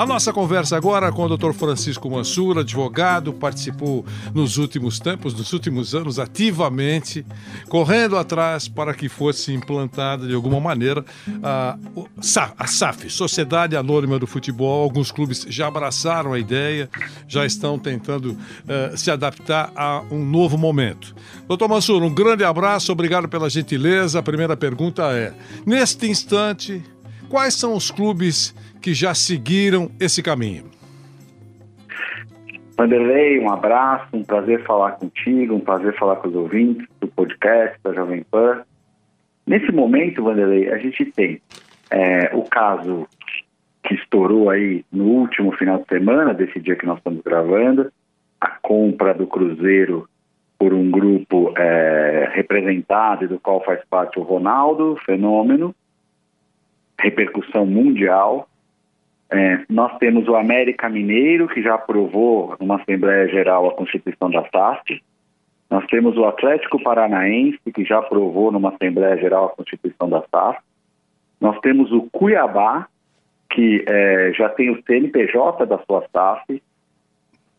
A nossa conversa agora com o Dr. Francisco Mansur, advogado, participou nos últimos tempos, nos últimos anos, ativamente, correndo atrás para que fosse implantada de alguma maneira a, a SAF, Sociedade Anônima do Futebol. Alguns clubes já abraçaram a ideia, já estão tentando uh, se adaptar a um novo momento. Doutor Mansur, um grande abraço, obrigado pela gentileza. A primeira pergunta é: neste instante, quais são os clubes que já seguiram esse caminho. Vanderlei, um abraço, um prazer falar contigo, um prazer falar com os ouvintes do podcast da Jovem Pan. Nesse momento, Vanderlei, a gente tem é, o caso que estourou aí no último final de semana, desse dia que nós estamos gravando, a compra do Cruzeiro por um grupo é, representado do qual faz parte o Ronaldo, fenômeno, repercussão mundial, é, nós temos o América Mineiro, que já aprovou numa Assembleia Geral a Constituição da SAF. Nós temos o Atlético Paranaense, que já aprovou numa Assembleia Geral a Constituição da SAF. Nós temos o Cuiabá, que é, já tem o CNPJ da sua SAF.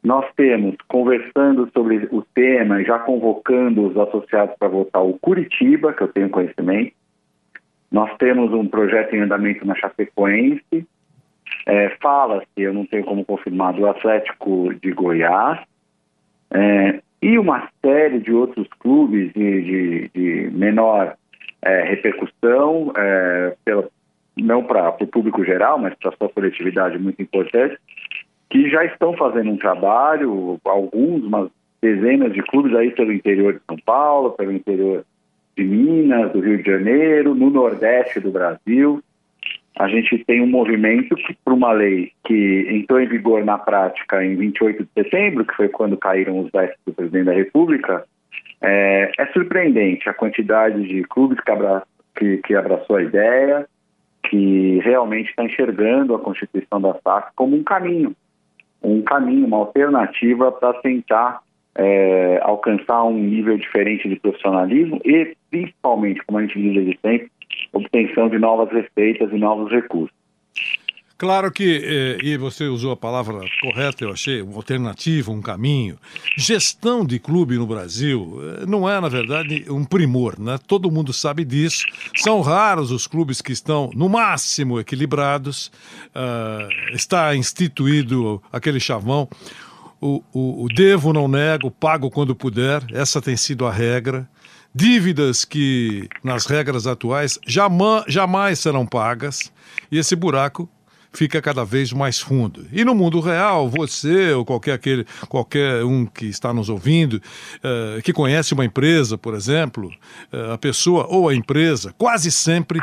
Nós temos, conversando sobre o tema e já convocando os associados para votar, o Curitiba, que eu tenho conhecimento. Nós temos um projeto em andamento na Chapecoense, é, Fala-se, eu não tenho como confirmar, do Atlético de Goiás é, e uma série de outros clubes de, de, de menor é, repercussão, é, pela, não para o público geral, mas para a sua coletividade muito importante, que já estão fazendo um trabalho, alguns, umas dezenas de clubes aí pelo interior de São Paulo, pelo interior de Minas, do Rio de Janeiro, no Nordeste do Brasil a gente tem um movimento para uma lei que entrou em vigor na prática em 28 de setembro, que foi quando caíram os vestes do presidente da República, é, é surpreendente a quantidade de clubes que, abra, que, que abraçou a ideia, que realmente está enxergando a Constituição da SAC como um caminho, um caminho, uma alternativa para tentar é, alcançar um nível diferente de profissionalismo e, principalmente, como a gente diz desde sempre, obtenção de novas receitas e novos recursos. Claro que, eh, e você usou a palavra correta, eu achei, uma alternativa, um caminho. Gestão de clube no Brasil eh, não é, na verdade, um primor, né? Todo mundo sabe disso. São raros os clubes que estão, no máximo, equilibrados. Uh, está instituído aquele chavão. O, o, o devo, não nego, pago quando puder. Essa tem sido a regra dívidas que, nas regras atuais, jamais, jamais serão pagas, e esse buraco fica cada vez mais fundo. E no mundo real, você ou qualquer, aquele, qualquer um que está nos ouvindo, uh, que conhece uma empresa, por exemplo, uh, a pessoa ou a empresa, quase sempre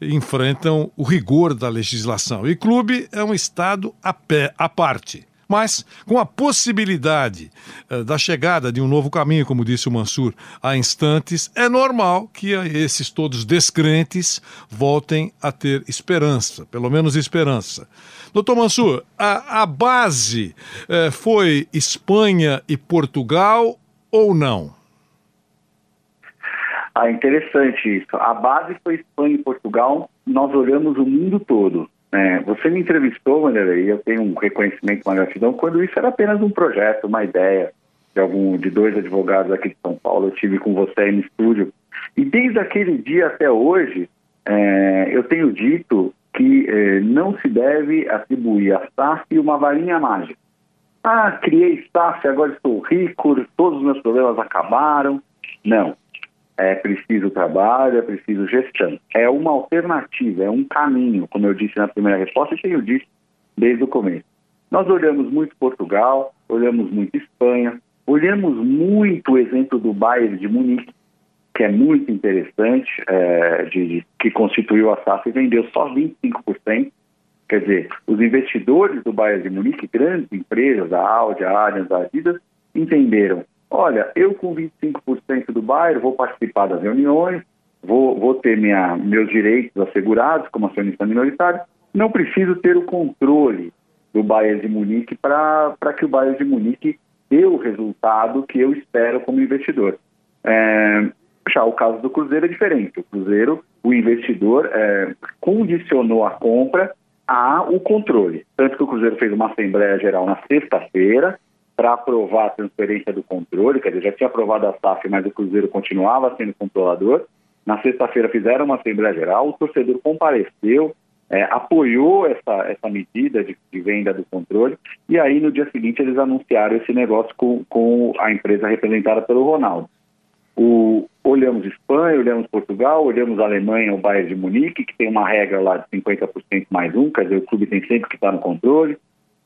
enfrentam o rigor da legislação. E clube é um estado a pé, à parte. Mas, com a possibilidade uh, da chegada de um novo caminho, como disse o Mansur há instantes, é normal que esses todos descrentes voltem a ter esperança, pelo menos esperança. Doutor Mansur, a, a base uh, foi Espanha e Portugal ou não? Ah, interessante isso. A base foi Espanha e Portugal. Nós olhamos o mundo todo. É, você me entrevistou, Wanderlei, e eu tenho um reconhecimento, uma gratidão, quando isso era apenas um projeto, uma ideia de algum de dois advogados aqui de São Paulo. Eu tive com você aí no estúdio. E desde aquele dia até hoje, é, eu tenho dito que é, não se deve atribuir a SAF uma varinha mágica. Ah, criei SAF, agora estou rico, todos os meus problemas acabaram. Não é preciso trabalho, é preciso gestão. É uma alternativa, é um caminho, como eu disse na primeira resposta e tenho dito desde o começo. Nós olhamos muito Portugal, olhamos muito Espanha, olhamos muito o exemplo do Bayern de Munique, que é muito interessante, é, de, de, que constituiu a SAF e vendeu só 25%. Quer dizer, os investidores do Bayern de Munique, grandes empresas, a Audi, a Allianz, a Adidas, entenderam Olha, eu com 25% do bairro vou participar das reuniões, vou, vou ter minha, meus direitos assegurados como acionista minoritário, não preciso ter o controle do Bayern de Munique para que o Bayern de Munique dê o resultado que eu espero como investidor. É, já o caso do Cruzeiro é diferente. O Cruzeiro, o investidor é, condicionou a compra ao controle. Tanto que o Cruzeiro fez uma Assembleia Geral na sexta-feira para aprovar a transferência do controle, quer dizer, já tinha aprovado a SAF, mas o Cruzeiro continuava sendo controlador. Na sexta-feira fizeram uma Assembleia Geral, o torcedor compareceu, é, apoiou essa, essa medida de, de, venda do controle, e aí no dia seguinte eles anunciaram esse negócio com, com a empresa representada pelo Ronaldo. O, olhamos Espanha, olhamos Portugal, olhamos Alemanha, o Bayern de Munique, que tem uma regra lá de 50% mais um, quer dizer, o clube tem sempre que estar no controle.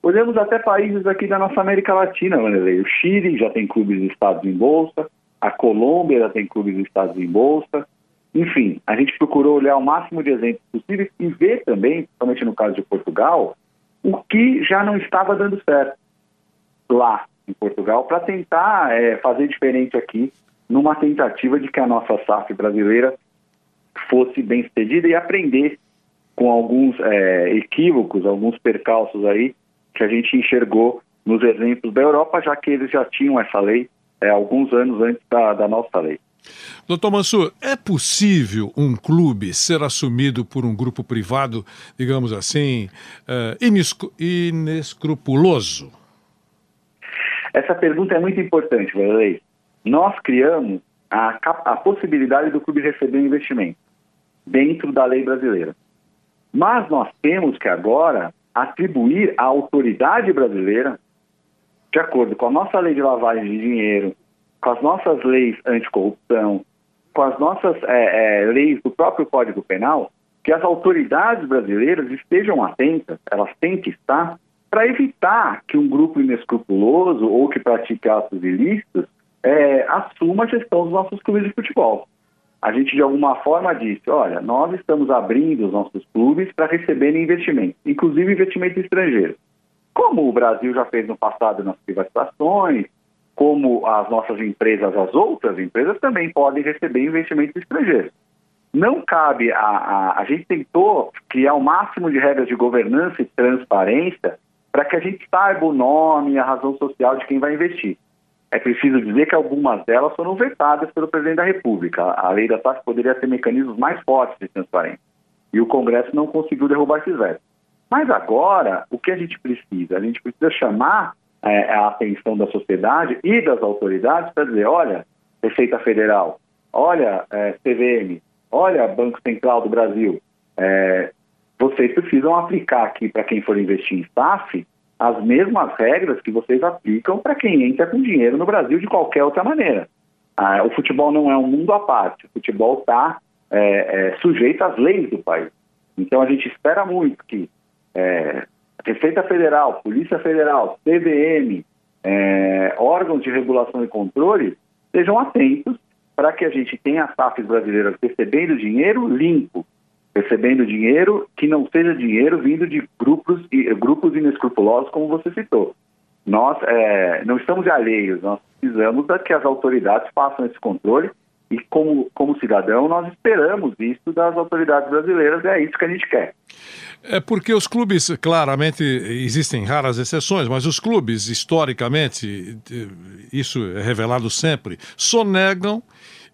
Olhamos até países aqui da nossa América Latina. O Chile já tem clubes listados em bolsa, a Colômbia já tem clubes listados em bolsa, enfim, a gente procurou olhar o máximo de exemplos possíveis e ver também, principalmente no caso de Portugal, o que já não estava dando certo lá em Portugal para tentar é, fazer diferente aqui numa tentativa de que a nossa SAF brasileira fosse bem sucedida e aprender com alguns é, equívocos, alguns percalços aí que a gente enxergou nos exemplos da Europa, já que eles já tinham essa lei é, alguns anos antes da, da nossa lei. Doutor Mansur, é possível um clube ser assumido por um grupo privado, digamos assim, uh, inescrupuloso? Essa pergunta é muito importante, Valerei. Nós criamos a, a possibilidade do clube receber um investimento dentro da lei brasileira. Mas nós temos que agora atribuir à autoridade brasileira, de acordo com a nossa lei de lavagem de dinheiro, com as nossas leis anticorrupção, com as nossas é, é, leis do próprio Código Penal, que as autoridades brasileiras estejam atentas, elas têm que estar, para evitar que um grupo inescrupuloso ou que pratique atos ilícitos é, assuma a gestão dos nossos clubes de futebol. A gente, de alguma forma, disse: olha, nós estamos abrindo os nossos clubes para receberem investimentos, inclusive investimento estrangeiro. Como o Brasil já fez no passado nas privatizações, como as nossas empresas, as outras empresas também podem receber investimentos estrangeiros. Não cabe a, a, a gente tentou criar o máximo de regras de governança e transparência para que a gente saiba o nome a razão social de quem vai investir. É preciso dizer que algumas delas foram vetadas pelo presidente da República. A lei da taxa poderia ter mecanismos mais fortes de transparência. E o Congresso não conseguiu derrubar esses vetos. Mas agora, o que a gente precisa? A gente precisa chamar é, a atenção da sociedade e das autoridades para dizer, olha, Receita Federal, olha, é, CVM, olha, Banco Central do Brasil, é, vocês precisam aplicar aqui para quem for investir em SAF as mesmas regras que vocês aplicam para quem entra com dinheiro no Brasil de qualquer outra maneira. Ah, o futebol não é um mundo à parte, o futebol está é, é, sujeito às leis do país. Então a gente espera muito que é, Receita Federal, Polícia Federal, CVM, é, órgãos de regulação e controle sejam atentos para que a gente tenha as SAFs brasileiras recebendo dinheiro limpo, recebendo dinheiro que não seja dinheiro vindo de grupos, grupos inescrupulosos, como você citou. Nós é, não estamos alheios, nós precisamos que as autoridades façam esse controle e, como, como cidadão, nós esperamos isso das autoridades brasileiras é isso que a gente quer. É porque os clubes, claramente, existem raras exceções, mas os clubes, historicamente, isso é revelado sempre, sonegam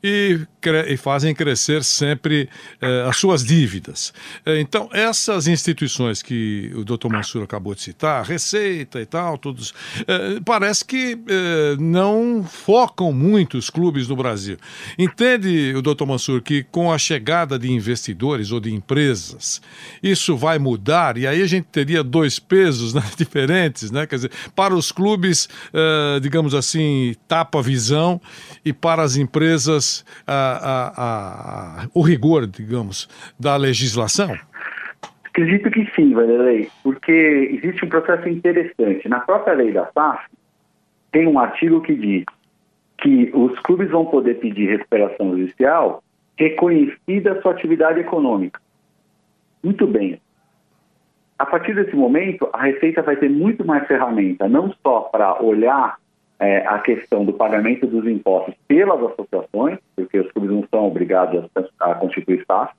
e, e fazem crescer sempre eh, as suas dívidas. Eh, então, essas instituições que o doutor Mansur acabou de citar, Receita e tal, todos, eh, parece que não focam muito os clubes no Brasil. Entende, o doutor Mansur, que com a chegada de investidores ou de empresas, isso vai mudar e aí a gente teria dois pesos né, diferentes, né? Quer dizer, para os clubes, digamos assim, tapa visão e para as empresas a, a, a, o rigor, digamos, da legislação? Acredito que sim, Vanderlei, porque existe um processo interessante. Na própria lei da SAF, tem um artigo que diz que os clubes vão poder pedir recuperação judicial reconhecida sua atividade econômica. Muito bem. A partir desse momento, a Receita vai ter muito mais ferramenta, não só para olhar é, a questão do pagamento dos impostos pelas associações, porque os clubes não são obrigados a, a constituir SAF,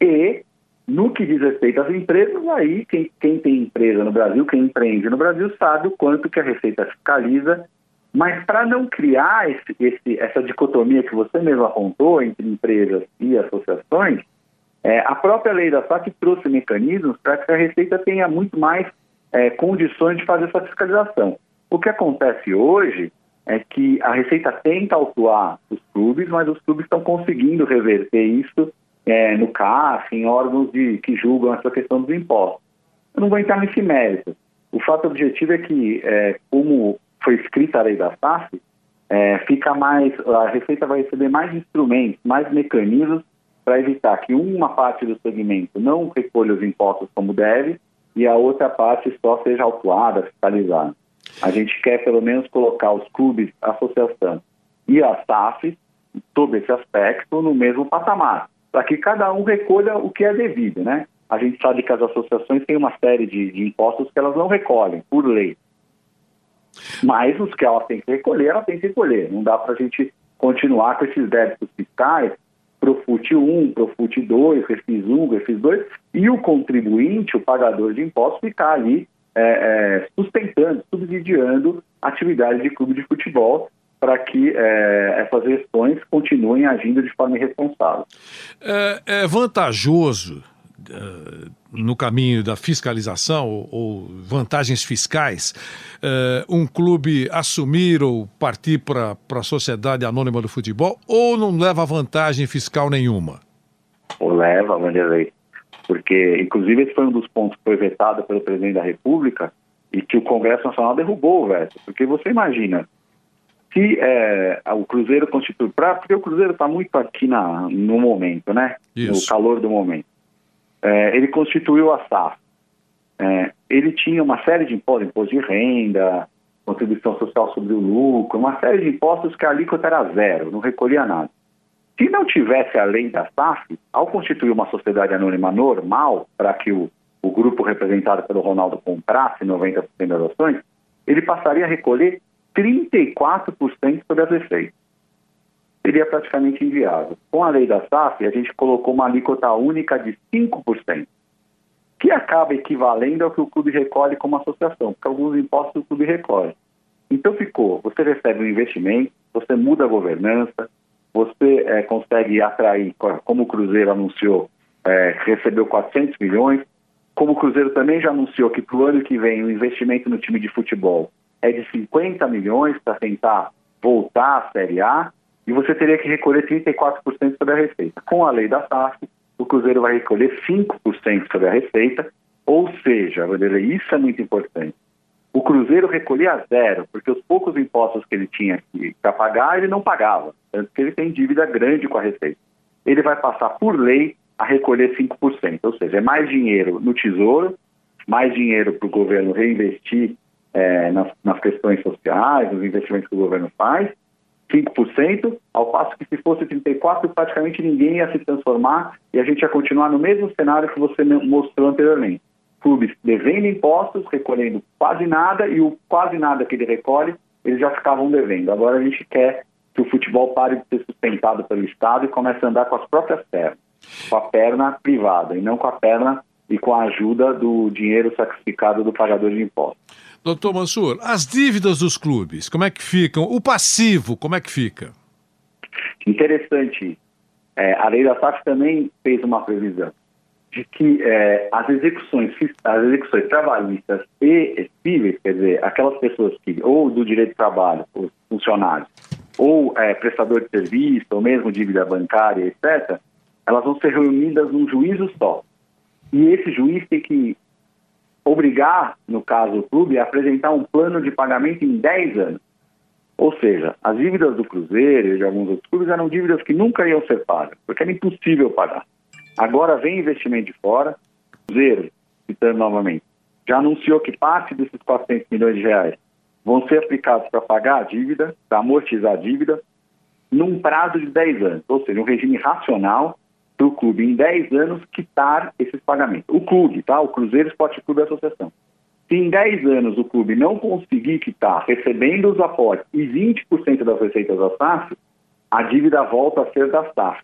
e no que diz respeito às empresas, aí quem, quem, tem empresa no Brasil, quem empreende no Brasil, sabe o quanto que a Receita fiscaliza Mas para não criar esse, esse, essa dicotomia que você mesmo apontou entre empresas e associações, é, a própria lei da SAF trouxe mecanismos para que a Receita tenha muito mais é, condições de fazer essa fiscalização. O que acontece hoje é que a Receita tenta autuar os clubes, mas os clubes estão conseguindo reverter isso é, no CAF, em órgãos de, que julgam essa questão dos impostos. Eu não vou entrar nesse mérito. O fato objetivo é que, é, como foi escrita a lei da SAF, é, fica mais, a Receita vai receber mais instrumentos, mais mecanismos para evitar que uma parte do segmento não recolha os impostos como deve e a outra parte só seja autuada, fiscalizada. A gente quer pelo menos colocar os clubes, a associação e a SAF, todo esse aspecto, no mesmo patamar, para que cada um recolha o que é devido, né? A gente sabe que as associações têm uma série de, de impostos que elas não recolhem, por lei. Mas os que elas têm que recolher, elas têm que recolher. Não dá para a gente continuar com esses débitos fiscais Profut 1, Profut 2, Refis 1, Refis 2, e o contribuinte, o pagador de impostos, ficar ali é, é, subsidiando a atividade de clube de futebol para que é, essas gestões continuem agindo de forma irresponsável. É, é vantajoso uh, no caminho da fiscalização ou, ou vantagens fiscais, uh, um clube assumir ou partir para a sociedade anônima do futebol ou não leva vantagem fiscal nenhuma? Ou leva, Vanderlei. Porque, inclusive, esse foi um dos pontos que foi vetado pelo presidente da República e que o Congresso Nacional derrubou o veto. Porque você imagina, se é, o Cruzeiro constitui. Pra, porque o Cruzeiro está muito aqui na, no momento, né? Isso. No calor do momento é, ele constituiu a SAF. É, ele tinha uma série de impostos, imposto de renda, contribuição social sobre o lucro, uma série de impostos que a alíquota era zero, não recolhia nada. Se não tivesse a lei da SAF, ao constituir uma sociedade anônima normal, para que o, o grupo representado pelo Ronaldo comprasse 90% das ações, ele passaria a recolher 34% sobre as receitas seria praticamente inviável. Com a lei da SAF, a gente colocou uma alíquota única de 5%, que acaba equivalendo ao que o clube recolhe como associação, porque alguns impostos o clube recolhe. Então ficou, você recebe um investimento, você muda a governança, você é, consegue atrair, como o Cruzeiro anunciou, é, recebeu 400 milhões, como o Cruzeiro também já anunciou que para o ano que vem o investimento no time de futebol é de 50 milhões para tentar voltar à Série A, e você teria que recolher 34% sobre a receita. Com a lei da SAF, o Cruzeiro vai recolher 5% sobre a receita, ou seja, isso é muito importante. O Cruzeiro recolhia zero, porque os poucos impostos que ele tinha para pagar, ele não pagava, tanto que ele tem dívida grande com a receita. Ele vai passar por lei a recolher 5%, ou seja, é mais dinheiro no tesouro, mais dinheiro para o governo reinvestir é, nas, nas questões sociais, nos investimentos que o governo faz, 5%, ao passo que se fosse 34%, praticamente ninguém ia se transformar e a gente ia continuar no mesmo cenário que você mostrou anteriormente. Clubes devendo impostos, recolhendo quase nada, e o quase nada que ele recolhe, eles já ficavam devendo. Agora a gente quer que o futebol pare de ser sustentado pelo Estado e comece a andar com as próprias pernas, com a perna privada, e não com a perna e com a ajuda do dinheiro sacrificado do pagador de impostos. Doutor Mansur, as dívidas dos clubes, como é que ficam? O passivo, como é que fica? Interessante. É, a lei da SAF também fez uma previsão de que é, as execuções as execuções trabalhistas e cíveis, quer dizer, aquelas pessoas que, ou do direito de trabalho, os funcionários, ou é, prestador de serviço, ou mesmo dívida bancária, etc., elas vão ser reunidas num juízo só. E esse juiz tem que obrigar, no caso o clube, a apresentar um plano de pagamento em 10 anos. Ou seja, as dívidas do Cruzeiro e de alguns outros clubes eram dívidas que nunca iam ser pagas, porque era impossível pagar. Agora vem investimento de fora, Cruzeiro, citando novamente, já anunciou que parte desses 400 milhões de reais vão ser aplicados para pagar a dívida, para amortizar a dívida, num prazo de 10 anos, ou seja, um regime racional para o clube, em 10 anos, quitar esses pagamentos. O clube, tá? O Cruzeiro Esporte Clube Associação. Se em 10 anos o clube não conseguir quitar, recebendo os aportes e 20% das receitas da SAF, a dívida volta a ser da SAF.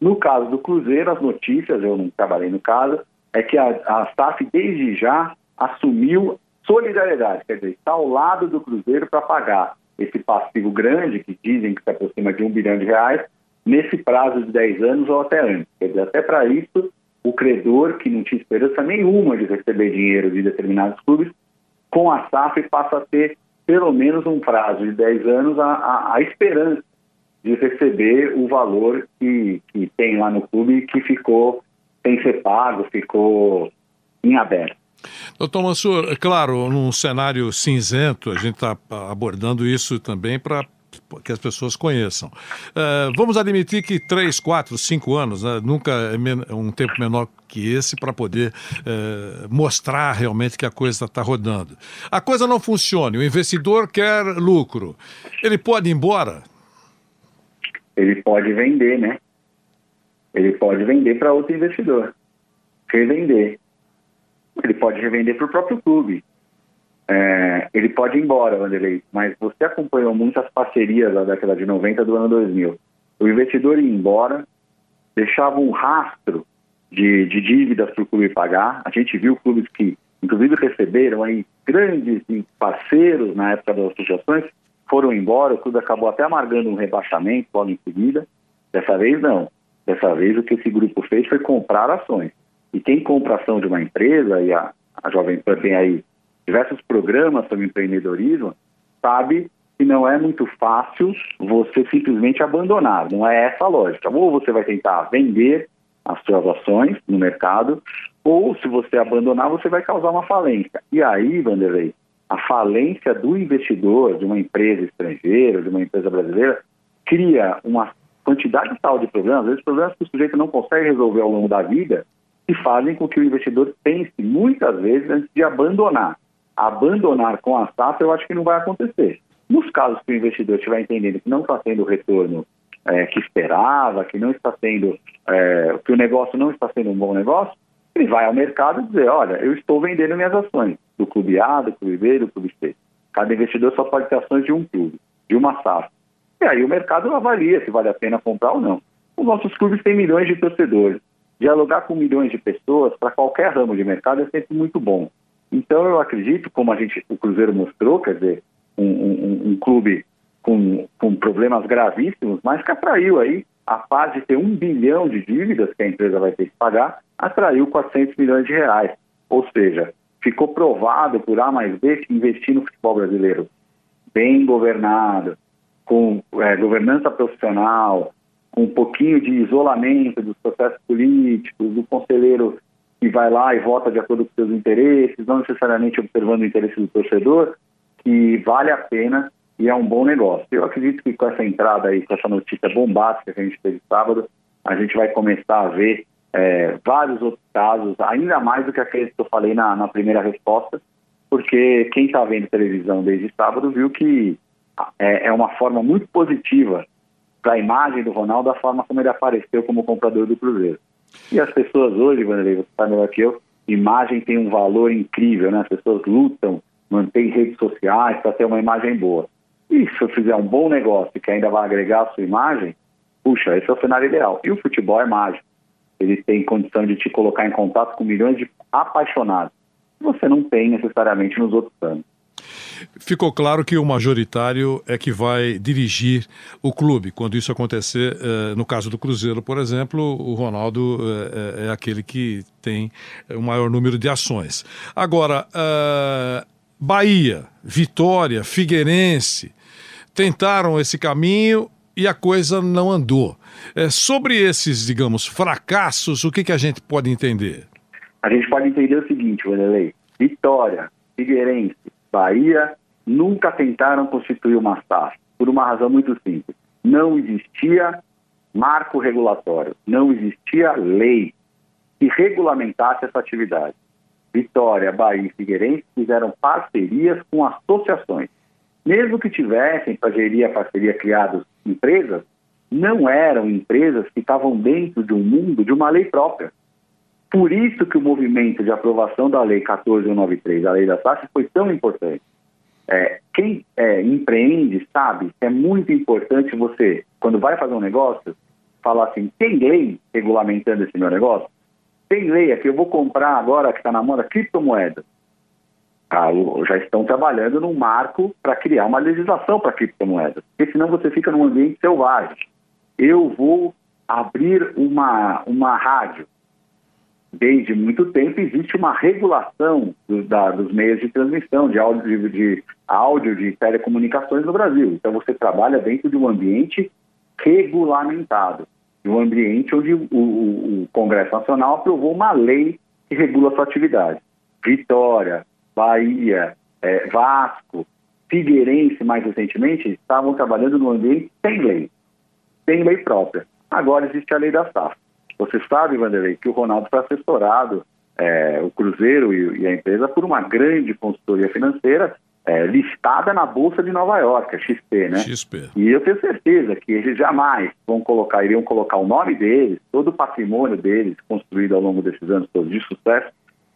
No caso do Cruzeiro, as notícias, eu não trabalhei no caso, é que a, a SAF desde já assumiu solidariedade, quer dizer, está ao lado do Cruzeiro para pagar esse passivo grande, que dizem que se aproxima de um bilhão de reais, nesse prazo de 10 anos ou até antes. Quer dizer, até para isso, o credor, que não tinha esperança nenhuma de receber dinheiro de determinados clubes, com a SAF passa a ter pelo menos um prazo de 10 anos a, a, a esperança de receber o valor que, que tem lá no clube que ficou sem ser pago, ficou em aberto. Doutor Mansur, é claro, num cenário cinzento, a gente está abordando isso também para que as pessoas conheçam. Uh, vamos admitir que três, quatro, cinco anos, né, nunca é um tempo menor que esse para poder uh, mostrar realmente que a coisa está rodando. A coisa não funciona, o investidor quer lucro. Ele pode ir embora? Ele pode vender, né? Ele pode vender para outro investidor. Revender. Ele pode revender para o próprio clube. É, ele pode ir embora, Vanderlei, mas você acompanhou muitas parcerias da década de 90 do ano 2000. O investidor ia embora, deixava um rastro de, de dívidas para o clube pagar. A gente viu clubes que, inclusive, receberam aí grandes parceiros na época das associações, foram embora, o clube acabou até amargando um rebaixamento logo em seguida. Dessa vez, não. Dessa vez, o que esse grupo fez foi comprar ações. E quem compra ação de uma empresa, e a, a Jovem Pan tem aí diversos programas sobre empreendedorismo, sabe que não é muito fácil você simplesmente abandonar. Não é essa a lógica. Ou você vai tentar vender as suas ações no mercado, ou se você abandonar, você vai causar uma falência. E aí, Vanderlei, a falência do investidor, de uma empresa estrangeira, de uma empresa brasileira, cria uma quantidade tal de problemas, às vezes problemas que o sujeito não consegue resolver ao longo da vida, que fazem com que o investidor pense muitas vezes antes de abandonar abandonar com a SAF, eu acho que não vai acontecer. Nos casos que o investidor estiver entendendo que não está tendo o retorno é, que esperava, que não está sendo, é, que o negócio não está sendo um bom negócio, ele vai ao mercado e dizer, olha, eu estou vendendo minhas ações do clube A, do clube B, do clube C. Cada investidor só pode ter ações de um clube, de uma SAF. E aí o mercado avalia se vale a pena comprar ou não. Os nossos clubes têm milhões de torcedores. Dialogar com milhões de pessoas para qualquer ramo de mercado é sempre muito bom. Então eu acredito, como a gente, o Cruzeiro mostrou, quer dizer, um, um, um clube com, com problemas gravíssimos, mas que atraiu aí, a paz de ter um bilhão de dívidas que a empresa vai ter que pagar, atraiu 400 milhões de reais. Ou seja, ficou provado por A mais B que investir no futebol brasileiro bem governado, com é, governança profissional, com um pouquinho de isolamento dos processos políticos, do conselheiro que vai lá e vota de acordo com seus interesses, não necessariamente observando o interesse do torcedor, que vale a pena e é um bom negócio. Eu acredito que com essa entrada aí, com essa notícia bombástica que a gente teve sábado, a gente vai começar a ver é, vários outros casos, ainda mais do que aqueles que eu falei na, na primeira resposta, porque quem está vendo televisão desde sábado viu que é, é uma forma muito positiva para a imagem do Ronaldo, a forma como ele apareceu como comprador do Cruzeiro. E as pessoas hoje, Vanderlei, você está melhor que eu, imagem tem um valor incrível, né? As pessoas lutam, mantêm redes sociais para ter uma imagem boa. E se eu fizer um bom negócio que ainda vai agregar a sua imagem, puxa, esse é o cenário ideal. E o futebol é mágico. Ele tem condição de te colocar em contato com milhões de apaixonados. Você não tem necessariamente nos outros anos. Ficou claro que o majoritário é que vai dirigir o clube. Quando isso acontecer, eh, no caso do Cruzeiro, por exemplo, o Ronaldo eh, é aquele que tem o maior número de ações. Agora, eh, Bahia, Vitória, Figueirense tentaram esse caminho e a coisa não andou. sobre esses, digamos, fracassos, o que, que a gente pode entender? A gente pode entender o seguinte, Vanderlei. Vitória, Figueirense, Bahia nunca tentaram constituir uma SAF, por uma razão muito simples. Não existia marco regulatório, não existia lei que regulamentasse essa atividade. Vitória, Bahia e Figueirense fizeram parcerias com associações. Mesmo que tivessem para gerir a parceria criados empresas, não eram empresas que estavam dentro de um mundo de uma lei própria. Por isso que o movimento de aprovação da Lei 14193, a Lei da Taxa, foi tão importante. É, quem é, empreende sabe que é muito importante você, quando vai fazer um negócio, falar assim, tem lei regulamentando esse meu negócio? Tem lei aqui, eu vou comprar agora, que está na moda, criptomoeda. ah, já estão trabalhando num marco para criar uma legislação para criptomoedas, porque senão você fica num ambiente selvagem. Eu vou abrir uma, uma rádio. Desde muito tempo existe uma regulação da, dos meios de transmissão de áudio de, áudio de telecomunicações no Brasil. Então você trabalha dentro de um ambiente regulamentado, de um ambiente onde o, o, o Congresso Nacional aprovou uma lei que regula a sua atividade. Vitória, Bahia, é, Vasco, Figueirense, mais recentemente, estavam trabalhando no ambiente sem lei, sem lei própria. Agora existe a lei da SAF. Você sabe, Vanderlei, que o Ronaldo foi assessorado, é, o Cruzeiro e, e, a empresa, por uma grande consultoria financeira é, listada na Bolsa de Nova York, a XP, né? XP. E eu tenho certeza que eles jamais vão colocar, iriam colocar o nome deles, todo o patrimônio deles, construído ao longo desses anos todos de sucesso,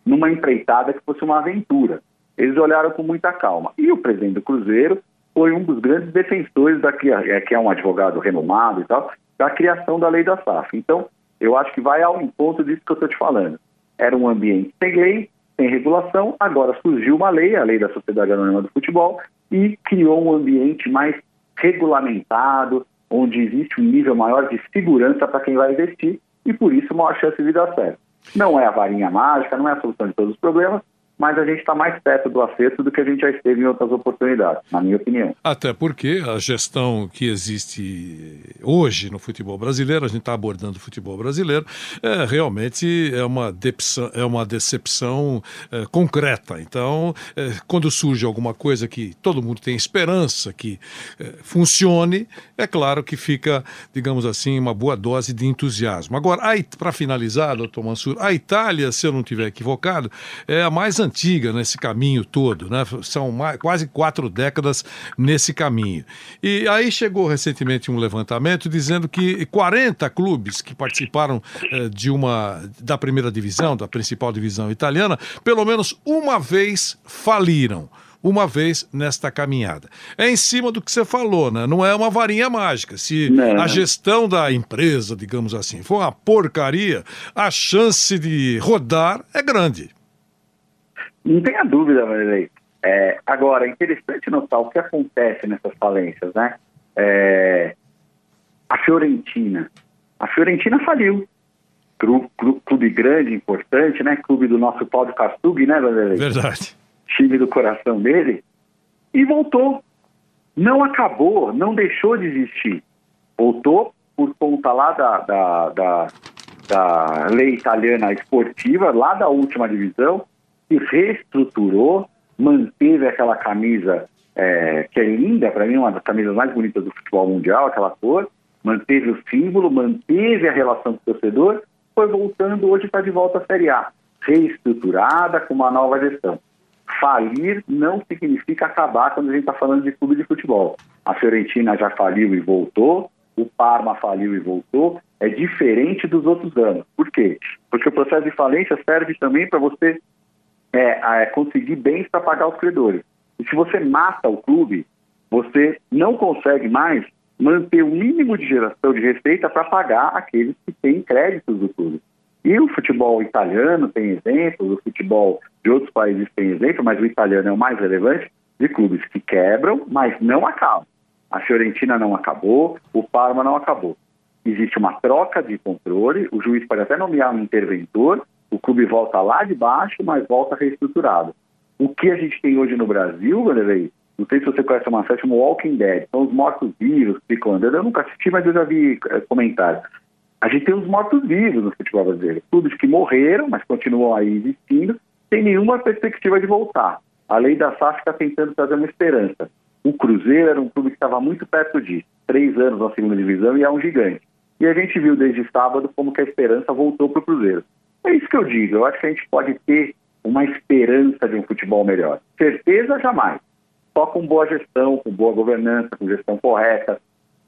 numa empreitada que fosse uma aventura. Eles olharam com muita calma. E o presidente do Cruzeiro foi um dos grandes defensores da é, que é um advogado renomado e tal, da criação da lei da SAF. Então, eu acho que vai ao encontro disso que eu estou te falando. Era um ambiente sem lei, sem regulação, agora surgiu uma lei, a lei da Sociedade Anônima do Futebol, e criou um ambiente mais regulamentado, onde existe um nível maior de segurança para quem vai investir, e por isso maior chance de dar certo. Não é a varinha mágica, não é a solução de todos os problemas, mas a gente está mais perto do acerto do que a gente já esteve em outras oportunidades, na minha opinião. Até porque a gestão que existe hoje no futebol brasileiro, a gente está abordando o futebol brasileiro, é, realmente é uma, decepção, é uma decepção é, concreta. Então, é, quando surge alguma coisa que todo mundo tem esperança que é, funcione, é claro que fica, digamos assim, uma boa dose de entusiasmo. Agora, para finalizar, doutor Mansur, a Itália, se eu não estiver equivocado, é a mais antiga antiga nesse caminho todo, né? São mais, quase quatro décadas nesse caminho. E aí chegou recentemente um levantamento dizendo que 40 clubes que participaram eh, de uma da primeira divisão, da principal divisão italiana, pelo menos uma vez faliram uma vez nesta caminhada. É em cima do que você falou, né? Não é uma varinha mágica. Se Não. a gestão da empresa, digamos assim, for uma porcaria, a chance de rodar é grande. Não tenha dúvida, Marilei. É, agora, é interessante notar o que acontece nessas falências, né? É, a Fiorentina. A Fiorentina faliu. Clube, grande, importante, né? Clube do nosso Paulo Castug, né, Vanderlei? Verdade. Time do coração dele. E voltou. Não acabou, não deixou de existir. Voltou por conta lá da, da, da, da lei italiana esportiva, lá da última divisão, se reestruturou, manteve aquela camisa é, que é linda, para mim, uma das camisas mais bonitas do futebol mundial, aquela cor, manteve o símbolo, manteve a relação com o torcedor, foi voltando, hoje está de volta à Série A, reestruturada, com uma nova gestão. Falir não significa acabar quando a gente está falando de clube de futebol. A Fiorentina já faliu e voltou, o Parma faliu e voltou, é diferente dos outros anos. Por quê? Porque o processo de falência serve também para você é, é conseguir bens para pagar os credores. E se você mata o clube, você não consegue mais manter o mínimo de geração de receita para pagar aqueles que têm créditos do clube. E o futebol italiano tem exemplos, o futebol de outros países tem exemplo, mas o italiano é o mais relevante, de clubes que quebram, mas não acabam. A Fiorentina não acabou, o Parma não acabou. Existe uma troca de controle, o juiz pode até nomear um interventor, o clube volta lá de baixo, mas volta reestruturado. O que a gente tem hoje no Brasil, Vanderlei, não sei se você conhece uma série chamada Walking Dead, são os mortos-vivos que ficam andando. Eu nunca assisti, mas eu já vi é, comentários. A gente tem os mortos-vivos no futebol brasileiro. Clubes que morreram, mas continuam aí existindo, sem nenhuma perspectiva de voltar. A lei da SAF está tentando trazer uma esperança. O Cruzeiro era um clube que estava muito perto disso. Três anos na segunda divisão e é um gigante. E a gente viu desde sábado como que a esperança voltou para o Cruzeiro. É isso que eu digo. Eu acho que a gente pode ter uma esperança de um futebol melhor. Certeza jamais. Só com boa gestão, com boa governança, com gestão correta,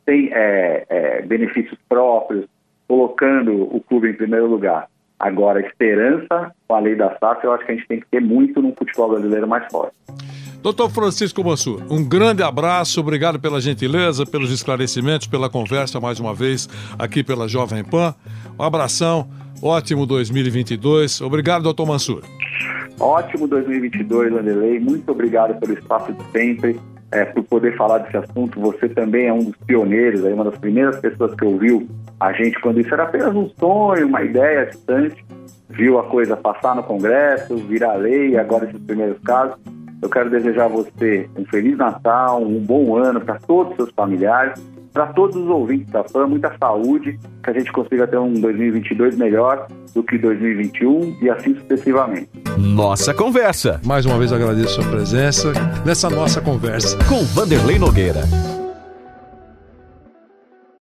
sem é, é, benefícios próprios, colocando o clube em primeiro lugar. Agora, esperança com a lei da SAF, eu acho que a gente tem que ter muito num futebol brasileiro mais forte. Doutor Francisco Mansur, um grande abraço, obrigado pela gentileza, pelos esclarecimentos, pela conversa mais uma vez aqui pela Jovem Pan. Um abração. Ótimo 2022. Obrigado, doutor Mansur. Ótimo 2022, Wanderlei. Muito obrigado pelo espaço de sempre, é, por poder falar desse assunto. Você também é um dos pioneiros, aí, uma das primeiras pessoas que ouviu a gente quando isso era apenas um sonho, uma ideia distante. Viu a coisa passar no Congresso, virar lei, agora esses primeiros casos. Eu quero desejar a você um Feliz Natal, um bom ano para todos os seus familiares para todos os ouvintes da PAN, muita saúde, que a gente consiga ter um 2022 melhor do que 2021 e assim sucessivamente. Nossa Conversa. Mais uma vez agradeço a sua presença nessa nossa conversa. Com Vanderlei Nogueira.